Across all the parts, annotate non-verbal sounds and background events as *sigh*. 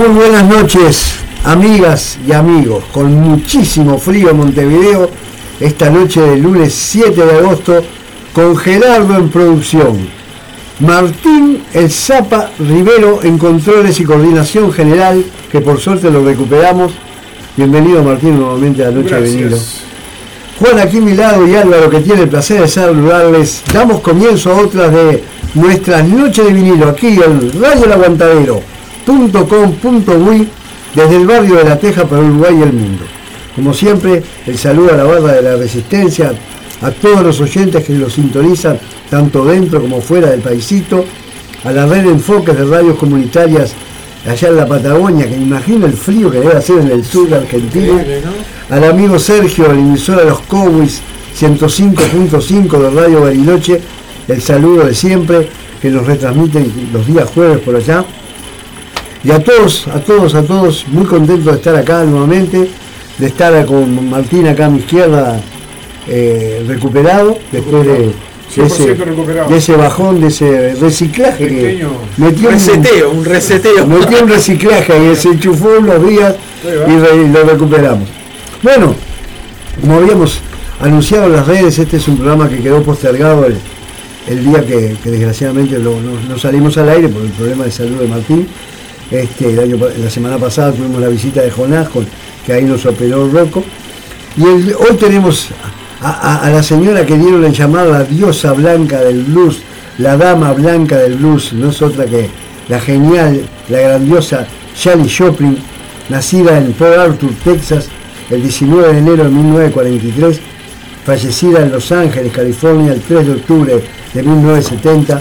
Muy buenas noches, amigas y amigos. Con muchísimo frío en Montevideo, esta noche del lunes 7 de agosto, con Gerardo en producción. Martín El Zapa Rivero en controles y coordinación general, que por suerte lo recuperamos. Bienvenido Martín nuevamente a la noche de vinilo. Juan aquí a mi lado y Álvaro que tiene el placer de saludarles. Damos comienzo a otras de nuestras noches de vinilo aquí en Radio El Aguantadero .com.uy desde el barrio de La Teja para Uruguay y el mundo. Como siempre, el saludo a la barra de la resistencia, a todos los oyentes que lo sintonizan tanto dentro como fuera del paisito, a la red de enfoques de radios comunitarias allá en la Patagonia, que imagino el frío que debe hacer en el sur de Argentina, al amigo Sergio, el emisor de los Cowboys 105.5 de Radio Bariloche, el saludo de siempre que nos retransmiten los días jueves por allá y a todos, a todos, a todos, muy contento de estar acá nuevamente, de estar con Martín acá a mi izquierda eh, recuperado, después de, ese, bajón, de ese reciclaje que metió reseteo, un, reseteo. Metió un reciclaje y se enchufó unos días y, lo recuperamos. Bueno, como habíamos anunciado en las redes, este es un programa que quedó postergado el, día que, desgraciadamente no salimos al aire por el problema de salud de Martín este, la semana pasada tuvimos la visita de Jonás, que ahí nos operó Rocco. Y hoy tenemos a, la señora que dieron en llamar la diosa blanca del blues, la dama blanca del blues, no es otra que la genial, la grandiosa Janis Joplin, nacida en Port Arthur, Texas, el 19 de enero de 1943, fallecida en Los Ángeles, California, el 3 de octubre de 1970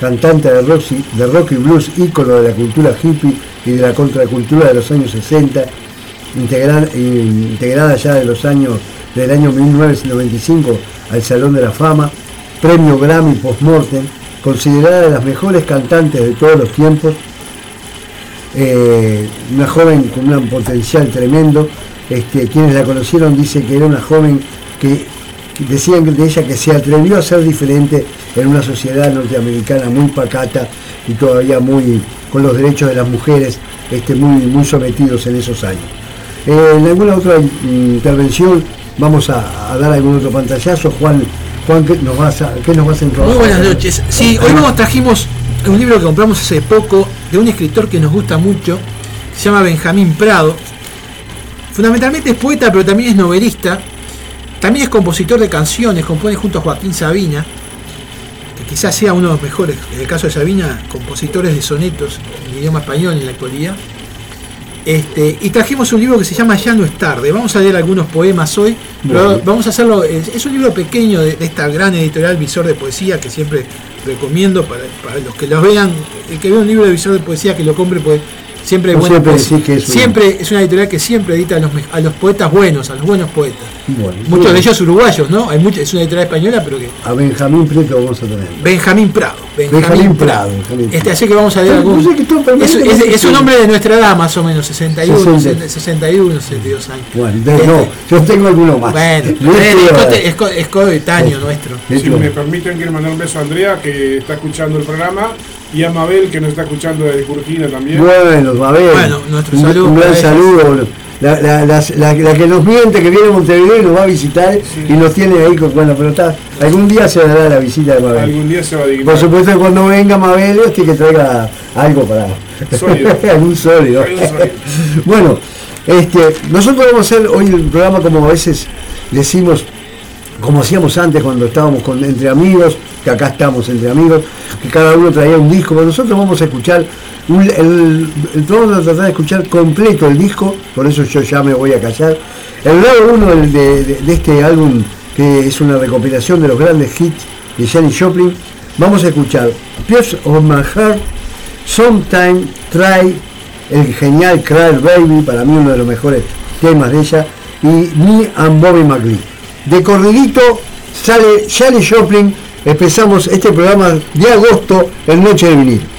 cantante de rock, de rock y blues, ícono de la cultura hippie y de la contracultura de los años 60, integrada, ya de los años del año 1995 al Salón de la Fama, premio Grammy post-mortem, considerada de las mejores cantantes de todos los tiempos, eh, una joven con un potencial tremendo, este, quienes la conocieron dicen que era una joven que decían de ella que se atrevió a ser diferente en una sociedad norteamericana muy pacata y todavía muy con los derechos de las mujeres este, muy, muy sometidos en esos años. Eh, en alguna otra intervención vamos a, dar algún otro pantallazo. Juan, Juan ¿qué nos vas a, qué nos vas a Muy buenas noches. Sí, hoy nos trajimos un libro que compramos hace poco de un escritor que nos gusta mucho, se llama Benjamín Prado. Fundamentalmente es poeta, pero también es novelista también es compositor de canciones, compone junto a Joaquín Sabina, que quizás sea uno de los mejores, en el caso de Sabina, compositores de sonetos en idioma español en la actualidad. Este, y trajimos un libro que se llama Ya no es tarde. Vamos a leer algunos poemas hoy, vamos a hacerlo. Es, un libro pequeño de, esta gran editorial Visor de Poesía que siempre recomiendo para, para, los que los vean. El que vea un libro de Visor de Poesía que lo compre, pues Siempre, bueno, siempre, es, siempre es una editorial que siempre edita a los, poetas buenos, a los buenos poetas. Muchos de ellos uruguayos, ¿no? Hay es una editorial española, pero que. A Benjamín Prado vamos a tener. Benjamín Prado. Benjamín, Prado. Este, así que vamos a leer algún. Es, un nombre de nuestra edad, más o menos, 61, 61, 62 años. Bueno, este, no, yo tengo alguno más. Bueno, es, es coetáneo nuestro. Si me permiten, quiero mandar un beso a Andrea, que está escuchando el programa y a Mabel, que nos está escuchando desde Curquina también. Bueno, Mabel. Bueno, nuestro saludo. Un, gran saludo. La, la, la, que nos miente, que viene a Montevideo y nos va a visitar y nos tiene ahí con, bueno, pero está, algún día se dará la visita de Mabel. Algún día se va a dignar. Por supuesto cuando venga Mabel, este que traiga algo para. Sólido. *laughs* algún sólido. *laughs* bueno, este, nosotros vamos a hacer hoy el programa como a veces decimos como hacíamos antes cuando estábamos con, entre amigos, que acá estamos entre amigos, que cada uno traía un disco, pero nosotros vamos a escuchar, el, vamos a tratar de escuchar completo el disco, por eso yo ya me voy a callar. El lado uno de, este álbum, que es una recopilación de los grandes hits de Janis Joplin, vamos a escuchar Pierce of My Heart, Sometime Try, el genial Cry Baby, para mí uno de los mejores temas de ella, y Me and Bobby McLean de corridito sale Charlie Joplin. Empezamos este programa de agosto en Noche de Vinil.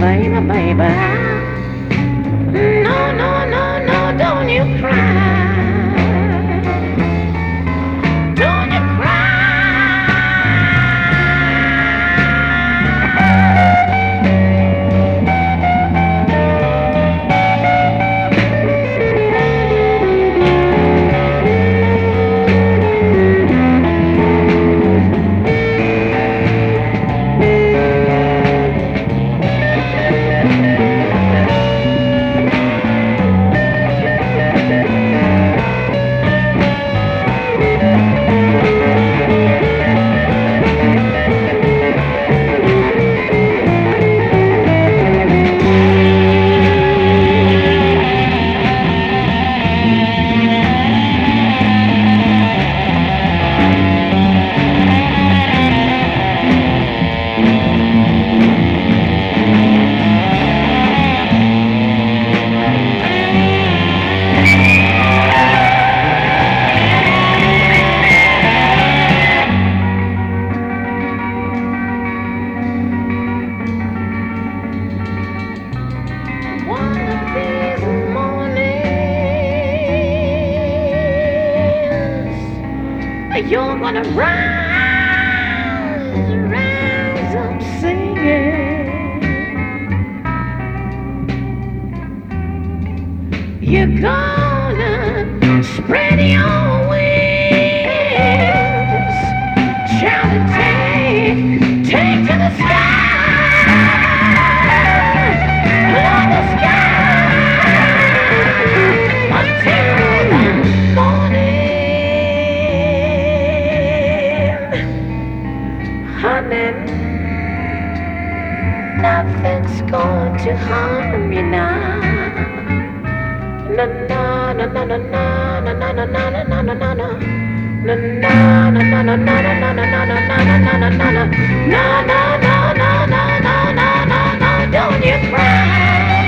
bye baby. bye you're gonna rise, rise up singing. You're gonna spread your to harm you now. Na na na na na na na na na na na na na na. Na na na na na na na na na na na na na na na na. Na na na na na na na na na. Don't you cry.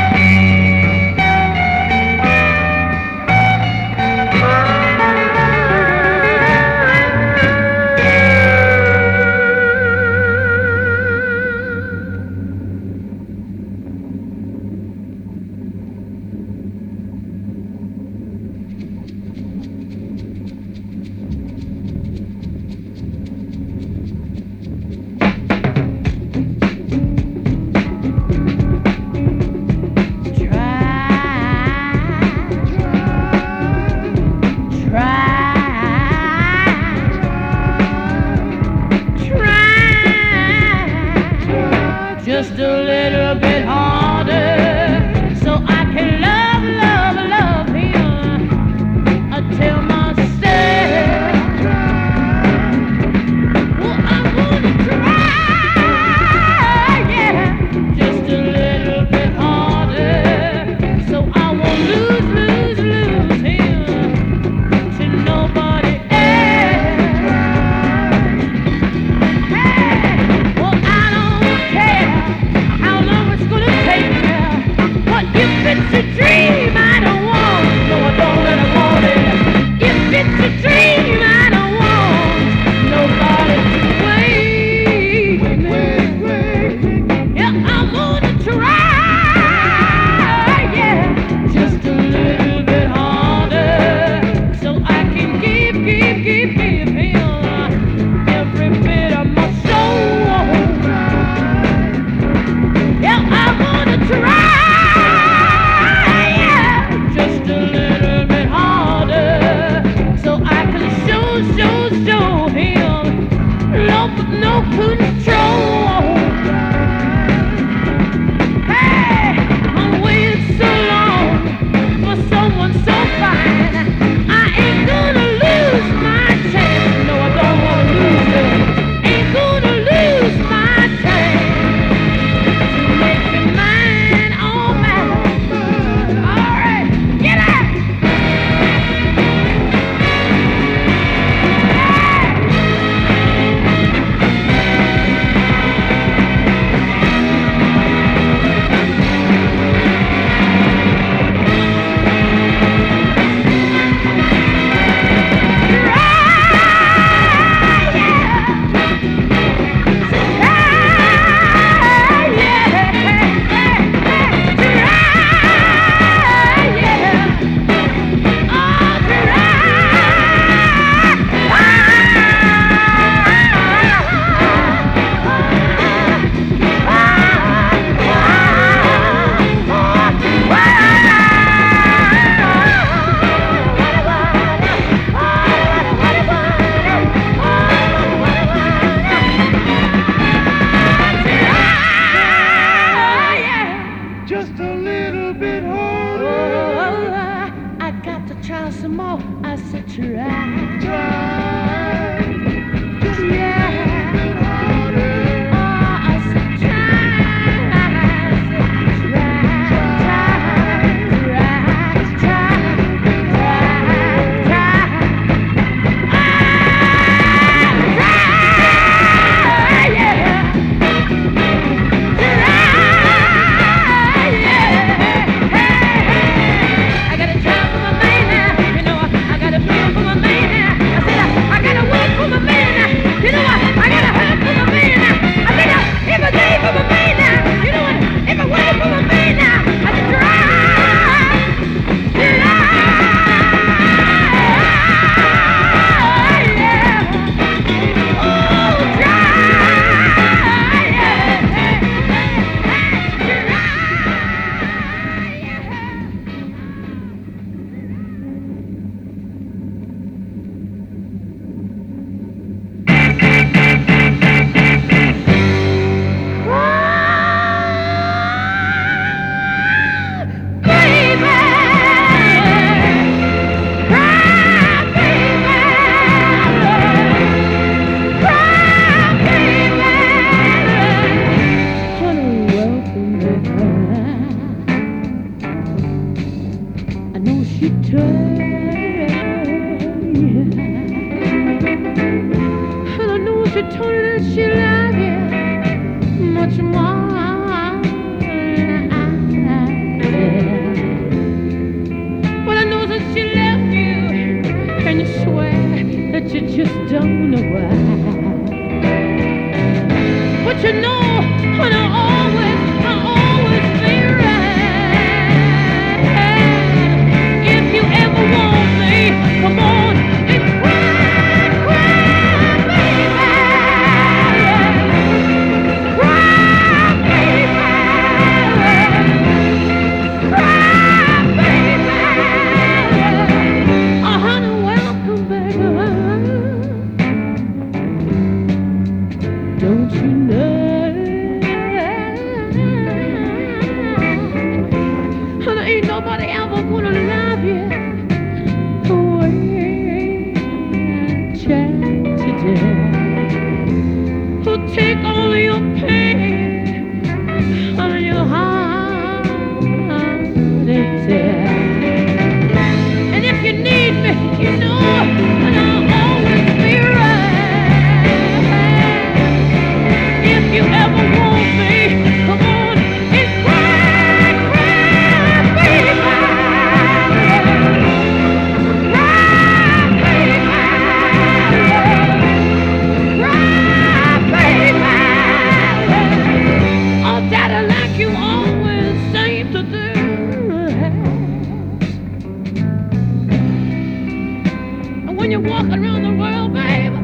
when you're walking around the world, babe.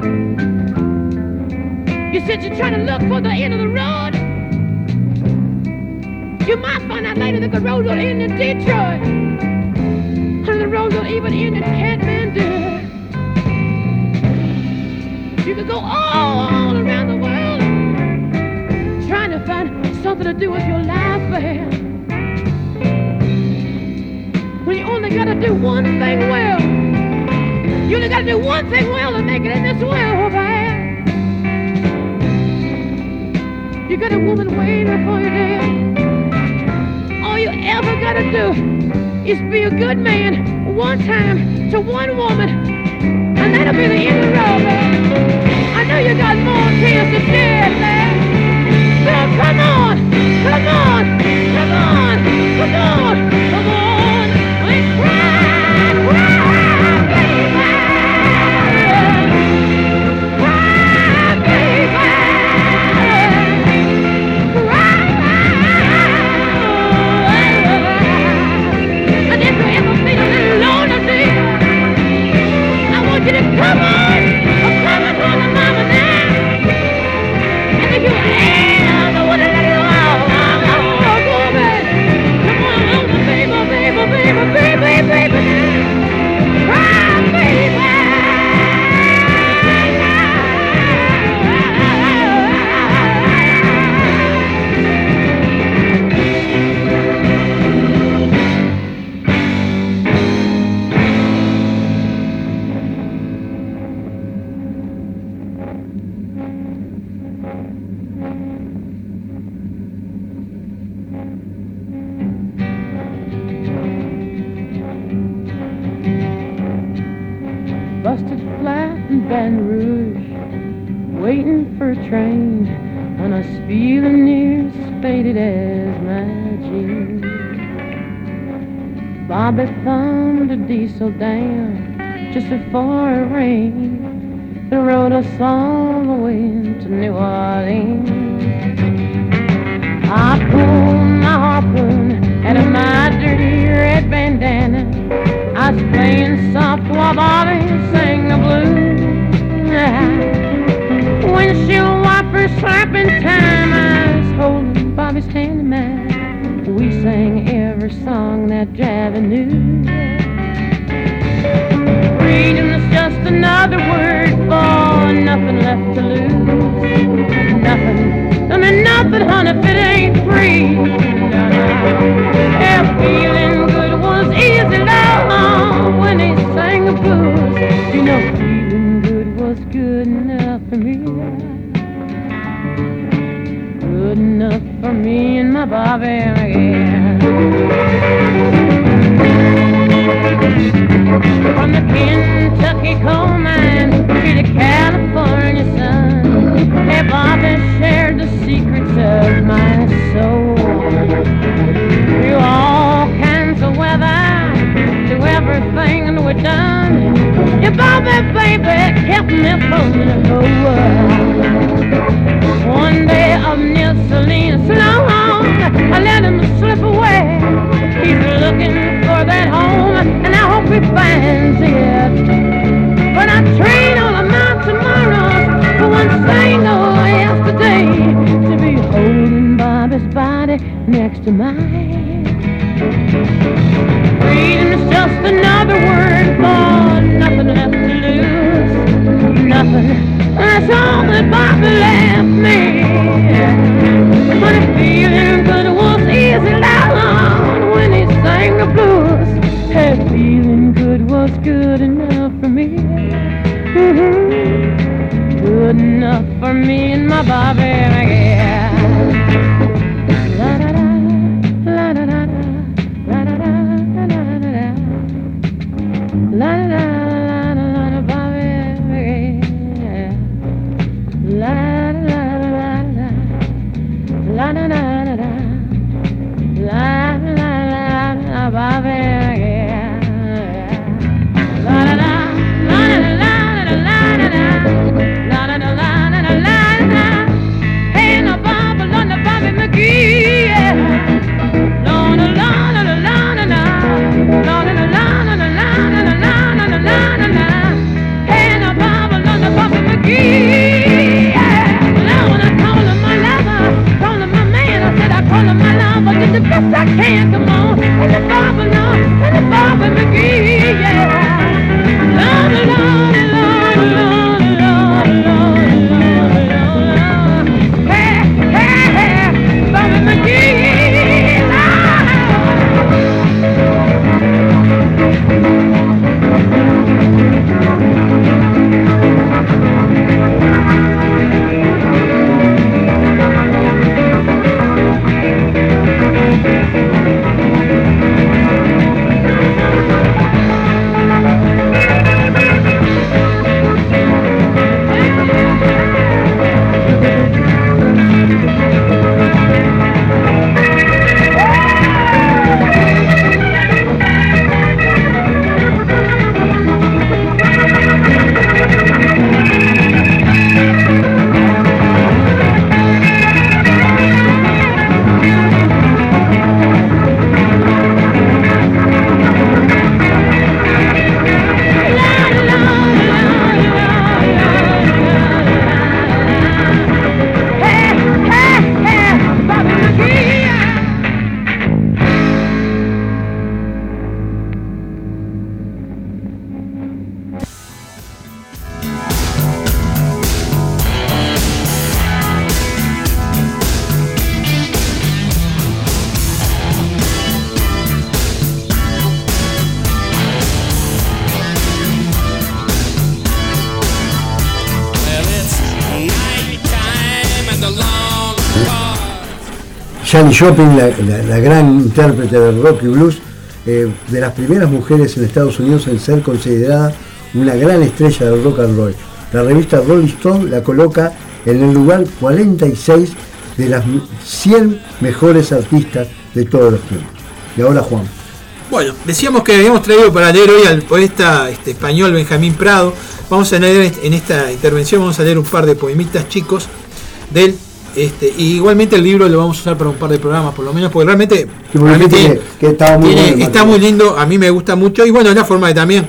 You said you're trying to look for the end of the road. You might find out later that the road will end in Detroit. And the road will even end in Kathmandu. You could go all around the world trying to find something to do with your life, babe. When you only gotta do one thing well. You only gotta do one thing well to make it in this world, man. You got a woman waiting for you there. All you ever gotta do is be a good man one time to one woman, and that'll be the end of the road, man. I know you got more tears to shed, man. So come on, come on, come on, waiting for a feeling near as faded as my jeans. Bobby found a diesel down just before it rained, and rode us all the way to New Orleans. I pulled my harpoon out of my dirty red bandana. I was playing soft while Bobby sang the blues. Slapping time. I was holding Bobby's hand in mine. We sang every song that Javi knew. Freedom's just another word for nothing left to lose. Nothing, I mean nothing, honey, if it ain't free. Yeah, feeling good was easy, love, when he sang the blues. You know, Good enough for me and my Bobby, yeah. From the Kentucky coal mine to the California sun, hey, Bobby shared the secrets of my soul. Through all kinds of weather, through everything we've done, your Bobby baby kept me floating the world. Up near Salinas, long, I let him slip away. He's looking for that home, and I hope he finds it. But I train all of my tomorrows for one single yesterday to be holding Bobby's body next to mine. Janis la, gran intérprete del rock y blues, eh, de las primeras mujeres en Estados Unidos en ser considerada una gran estrella del rock and roll. La revista Rolling Stone la coloca en el lugar 46 de las 100 mejores artistas de todos los tiempos. Y ahora Juan. Bueno, decíamos que habíamos traído para leer hoy al poeta este, español Benjamín Prado. Vamos a leer en esta intervención, vamos a leer un par de poemitas chicos de él. Este, y igualmente el libro lo vamos a usar para un par de programas, por lo menos, porque realmente, porque que- muy tiene- bueno está muy lindo, a mí me gusta mucho. Y bueno, es la forma de también,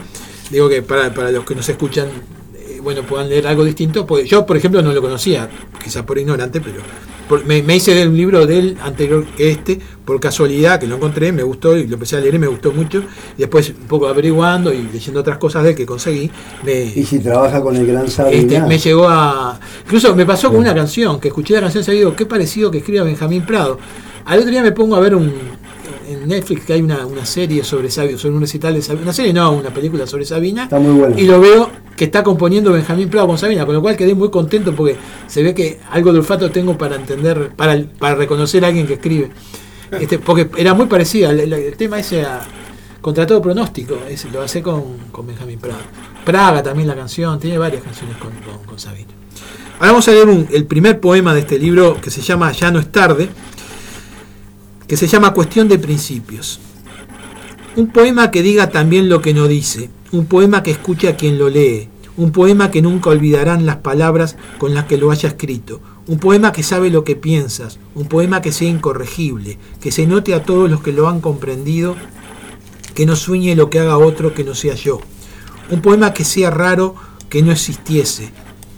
digo que para, para los que nos escuchan, eh, bueno, puedan leer algo distinto. Pues yo, por ejemplo, no lo conocía, quizás por ignorante, pero por- me, me hice un libro del anterior que este, por casualidad, que lo encontré, me gustó y lo empecé a leer y me gustó mucho. Y después, un poco averiguando y leyendo otras cosas de él que conseguí, me, Y si trabaja con el gran sabio. este, me llegó a. Incluso me pasó con una canción, que escuché la canción y digo, qué parecido que escriba Benjamín Prado. Al otro día me pongo a ver un. En Netflix que hay una, una serie sobre Sabio, sobre un recital de Sabina. Una serie no, una película sobre Sabina. Está muy buena. Y lo veo que está componiendo Benjamín Prado con Sabina, con lo cual quedé muy contento porque se ve que algo de olfato tengo para entender, para, para reconocer a alguien que escribe. Este, porque era muy parecida, el, el- el tema ese a, contra todo pronóstico, ese, lo hace con, con Benjamín Prado. Praga también la canción, tiene varias canciones con, con, con Sabina. Ahora vamos a leer un- el primer poema de este libro que se llama Ya no es tarde, que se llama Cuestión de Principios. Un poema que diga también lo que no dice, un poema que escuche a quien lo lee, un poema que nunca olvidarán las palabras con las que lo haya escrito, un poema que sabe lo que piensas, un poema que sea incorregible, que se note a todos los que lo han comprendido, que no sueñe lo que haga otro que no sea yo, un poema que sea raro que no existiese,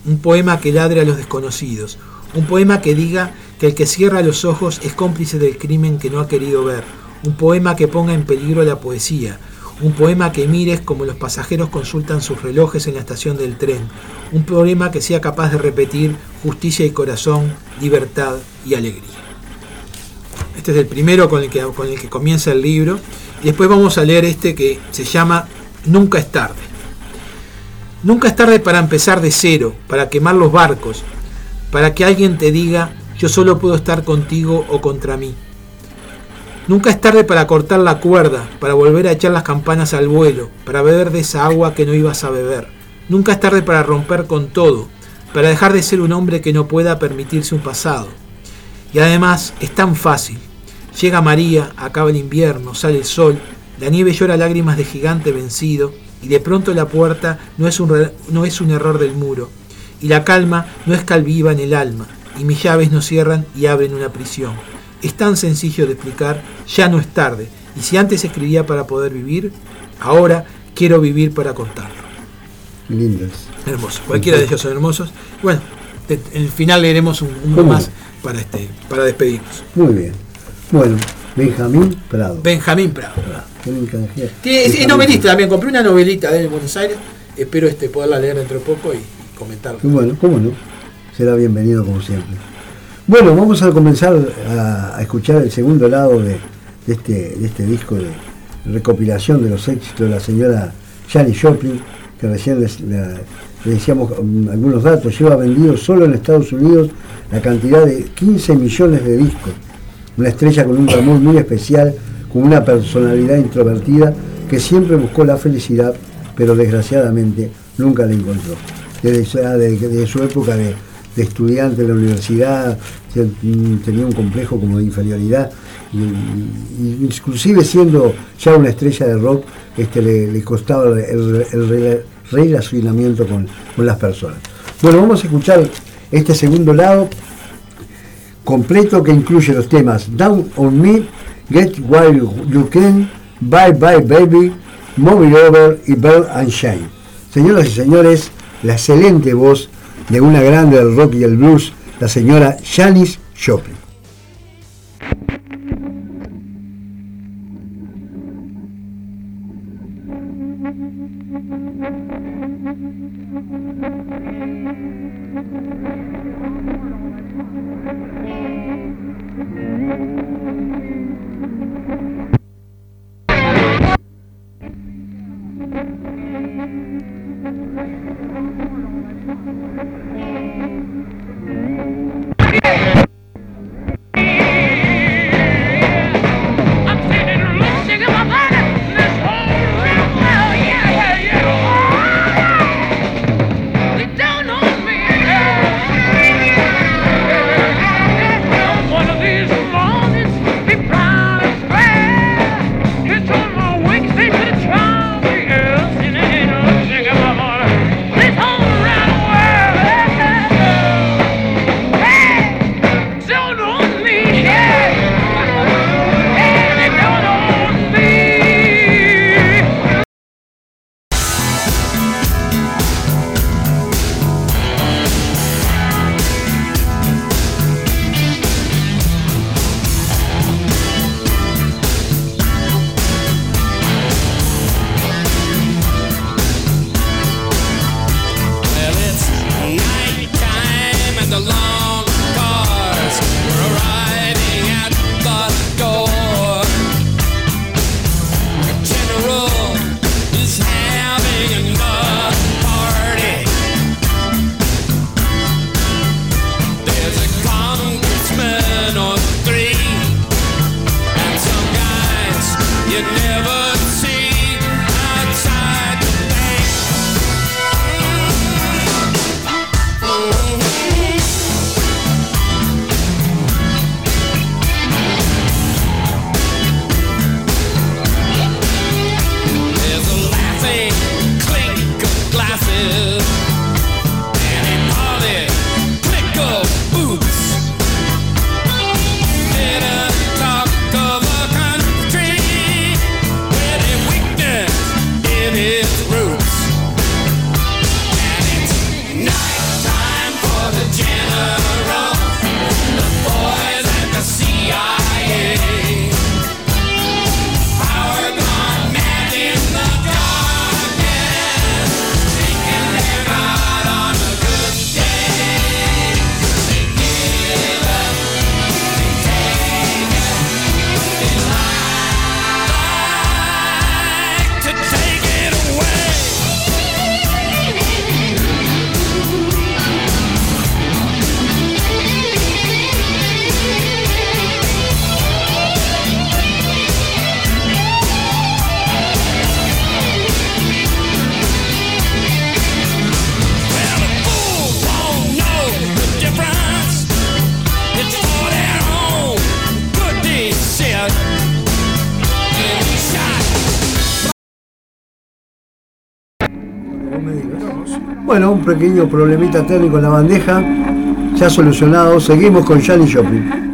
un poema que ladre a los desconocidos, un poema que diga que el que cierra los ojos es cómplice del crimen que no ha querido ver, un poema que ponga en peligro la poesía, un poema que mires como los pasajeros consultan sus relojes en la estación del tren, un poema que sea capaz de repetir justicia y corazón, libertad y alegría. Este es el primero con el que, con el que comienza el libro. Y después vamos a leer este que se llama Nunca es tarde. Nunca es tarde para empezar de cero, para quemar los barcos, para que alguien te diga yo solo puedo estar contigo o contra mí. Nunca es tarde para cortar la cuerda, para volver a echar las campanas al vuelo, para beber de esa agua que no ibas a beber. Nunca es tarde para romper con todo, para dejar de ser un hombre que no pueda permitirse un pasado. Y además es tan fácil. Llega María, acaba el invierno, sale el sol, la nieve llora lágrimas de gigante vencido, y de pronto la puerta no es un, no es un error del muro, y la calma no es calviva en el alma, y mis llaves no cierran y abren una prisión. Es tan sencillo de explicar, ya no es tarde, y si antes escribía para poder vivir, ahora quiero vivir para contarlo. Lindas. Hermoso, cualquiera de ellos son hermosos. Bueno, en el final leeremos un, uno ¿Cómo? más para, este, para despedirnos. Muy bien. Bueno, Benjamín Prado. Benjamín Prado. Es, novelista también, compré una novelita de Buenos Aires, espero este, poderla leer dentro de poco y, y comentarla. Bueno, cómo no. Será bienvenido como siempre. Bueno, vamos a comenzar a, escuchar el segundo lado este, de este disco de recopilación de los éxitos de la señora Janis Joplin, que recién le decíamos um, algunos datos. Lleva vendido solo en Estados Unidos la cantidad de 15 millones de discos. Una estrella con un glamour muy especial, con una personalidad introvertida que siempre buscó la felicidad, pero desgraciadamente nunca la encontró. Desde, desde- desde su época de, de estudiante en la universidad, mm, tenía un complejo como de inferioridad, y, inclusive siendo ya una estrella de rock, este, le, costaba el, el- el rela- relacionamiento con, con las personas. Bueno, vamos a escuchar este segundo lado completo que incluye los temas Down on Me, Get While You Can, Bye Bye Baby, It Over y Bell and Shine. Señoras y señores, la excelente voz de una grande del rock y el blues, la señora Janis Joplin. pequeño problemita técnico en la bandeja, ya solucionado. Seguimos con Janis Shopping.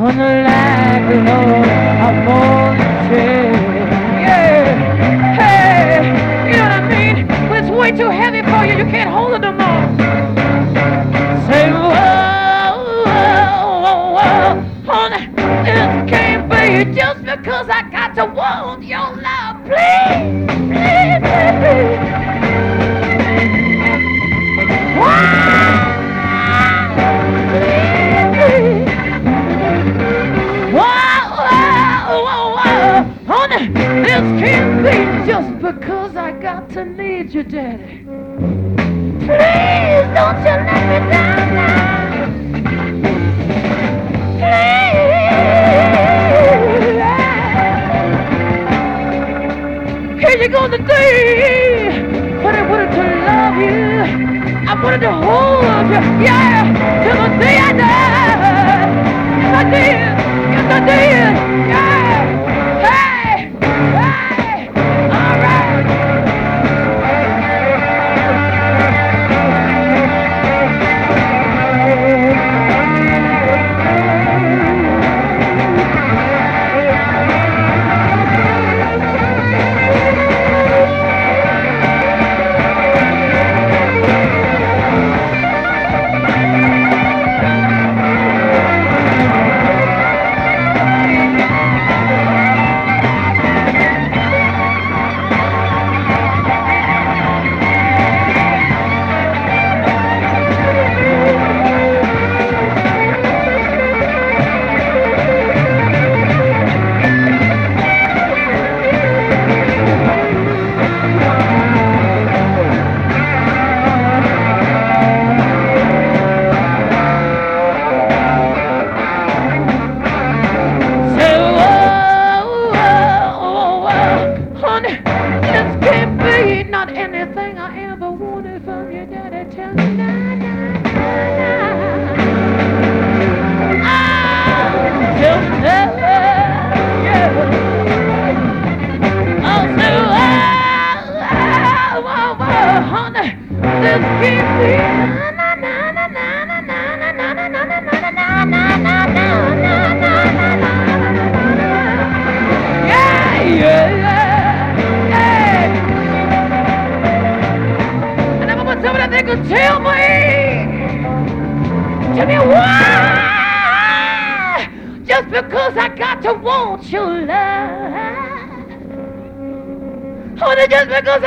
On the light below a morning train. Yeah, hey, you know what I mean? When it's way too heavy for you, you can't hold it no more. Say, whoa, whoa, whoa, whoa, honey, this can't be just because I got to want your love. Please, please, please, please. Because I got to need you, Daddy. Please don't you let me down now. Please. Here you go today. But I wanted to love you. I wanted to hold you. Yeah. Till the day I die. Yes, I did. Yes, I did.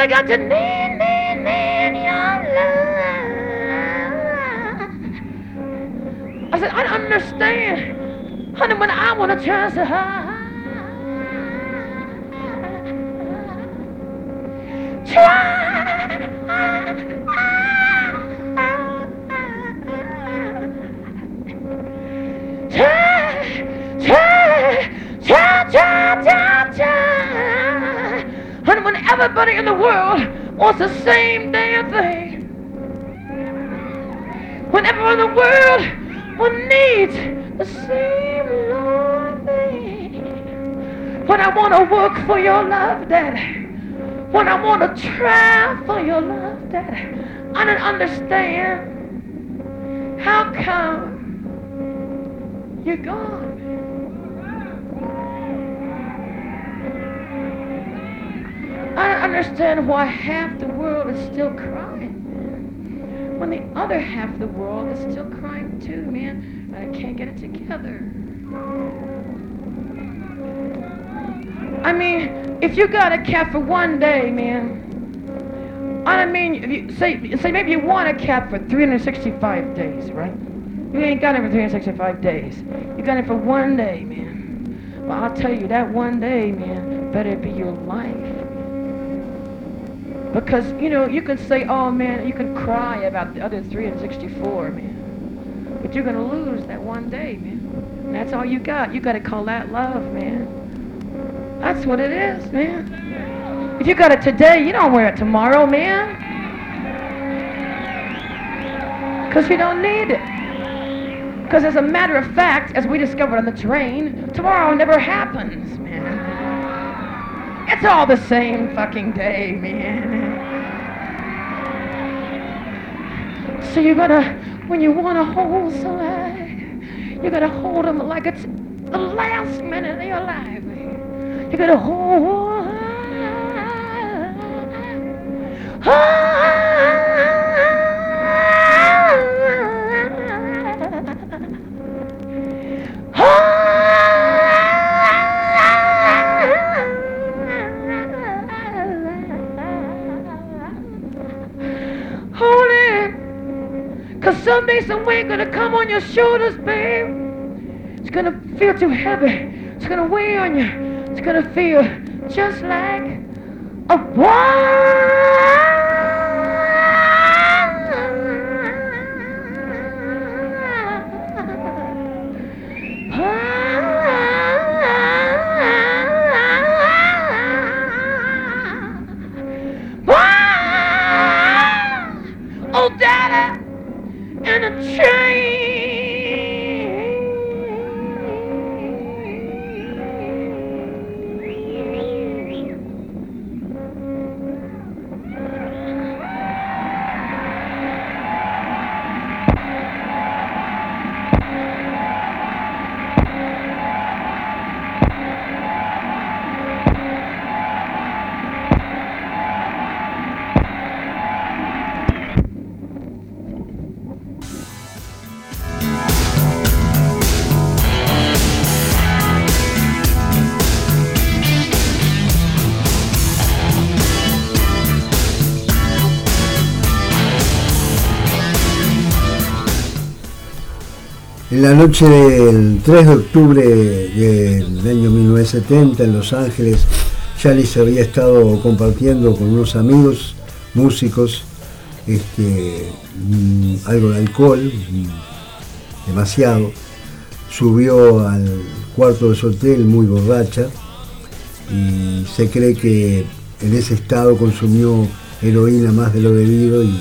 I got to need, need, need your love. I said, I don't understand. Honey, when I want a chance to hide. Wants the same damn thing, when everyone in the world will need the same Lord thing, when I want to work for your love, Daddy when I want to try for your love, Daddy. I don't understand how come you're gone. I don't understand why half the world is still crying when the other half of the world is still crying too, man. I can't get it together. I mean, if you got a cat for one day, man. I mean, if you say say maybe you want a cat for 365 days, right? You ain't got it for 365 days. You got it for one day, man. Well, I'll tell you that one day, man, better be your life. Because you know you can say, oh man, you can cry about the other 364, man. But you're gonna lose that one day, man. And that's all you got. You gotta call that love, man. That's what it is, man. If you got it today, you don't wear it tomorrow, man. Because you don't need it. Because as a matter of fact, as we discovered on the train, tomorrow never happens, man. It's all the same fucking day, man. So you gotta, when you wanna hold somebody, you gotta hold them like it's the last minute of your life. You gotta hold. Hold ah! Someday some weight gonna come on your shoulders, babe. It's gonna feel too heavy. It's gonna weigh on you. It's gonna feel just like a Oh, la noche del 3 de octubre del año 1970 en Los Ángeles, Janis había estado compartiendo con unos amigos, músicos, este, mm, algo de alcohol, mm, demasiado. Subió al cuarto de su hotel muy borracha y se cree que en ese estado consumió heroína más de lo debido y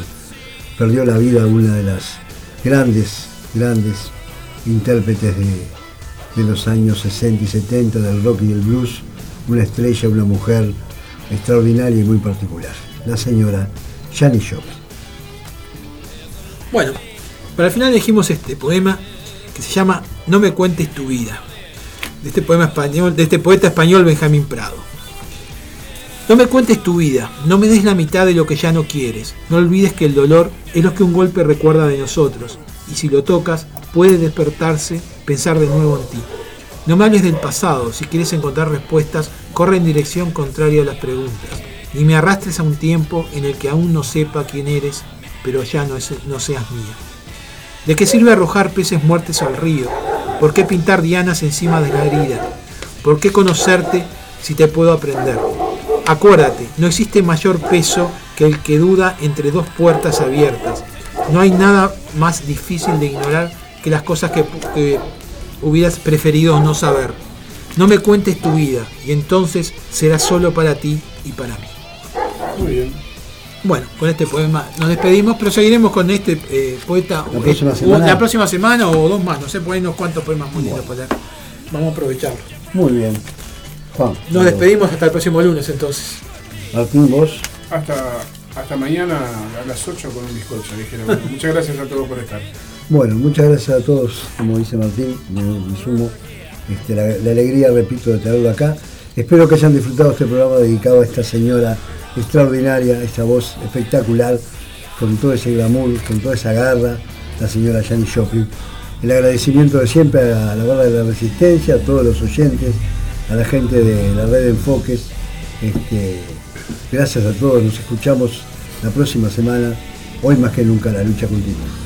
perdió la vida una de las grandes, grandes intérpretes de, de los años 60 y 70 del rock y del blues, una estrella, una mujer extraordinaria y muy particular, la señora Janis Joplin. Bueno, para el final elegimos este poema que se llama No me cuentes tu vida, de este poema español, de este poeta español Benjamín Prado. No me cuentes tu vida, no me des la mitad de lo que ya no quieres. No olvides que el dolor es lo que un golpe recuerda de nosotros, y si lo tocas, puede despertarse, pensar de nuevo en ti. No me hables del pasado, si quieres encontrar respuestas, corre en dirección contraria a las preguntas. Ni me arrastres a un tiempo en el que aún no sepa quién eres, pero ya no, es- no seas mía. ¿De qué sirve arrojar peces muertos al río? ¿Por qué pintar dianas encima de la herida? ¿Por qué conocerte si te puedo aprender? Acuérdate, no existe mayor peso que el que duda entre dos puertas abiertas. No hay nada más difícil de ignorar que las cosas que, que hubieras preferido no saber. No me cuentes tu vida y entonces será solo para ti y para mí. Muy bien. Bueno, con este poema nos despedimos, pero seguiremos con este eh, poeta La próxima eh, semana. la próxima semana o dos más, no sé, por ahí unos cuantos poemas muy lindos para. Vamos a aprovecharlo. Muy bien. Juan. Nos despedimos hasta el próximo lunes entonces. Martín, vos. Hasta, hasta mañana a las 8 con un bizcocho. Muchas gracias a todos por estar. Bueno, muchas gracias a todos, como dice Martín, me, me sumo este, la, alegría, repito, de tenerlo acá. Espero que hayan disfrutado este programa dedicado a esta señora extraordinaria, esta voz espectacular, con todo ese glamour, con toda esa garra, la señora Janis Joplin. El agradecimiento de siempre a la barra de la resistencia, a todos los oyentes, a la gente de la red de enfoques. Este, gracias a todos, nos escuchamos la próxima semana. Hoy más que nunca la lucha continúa.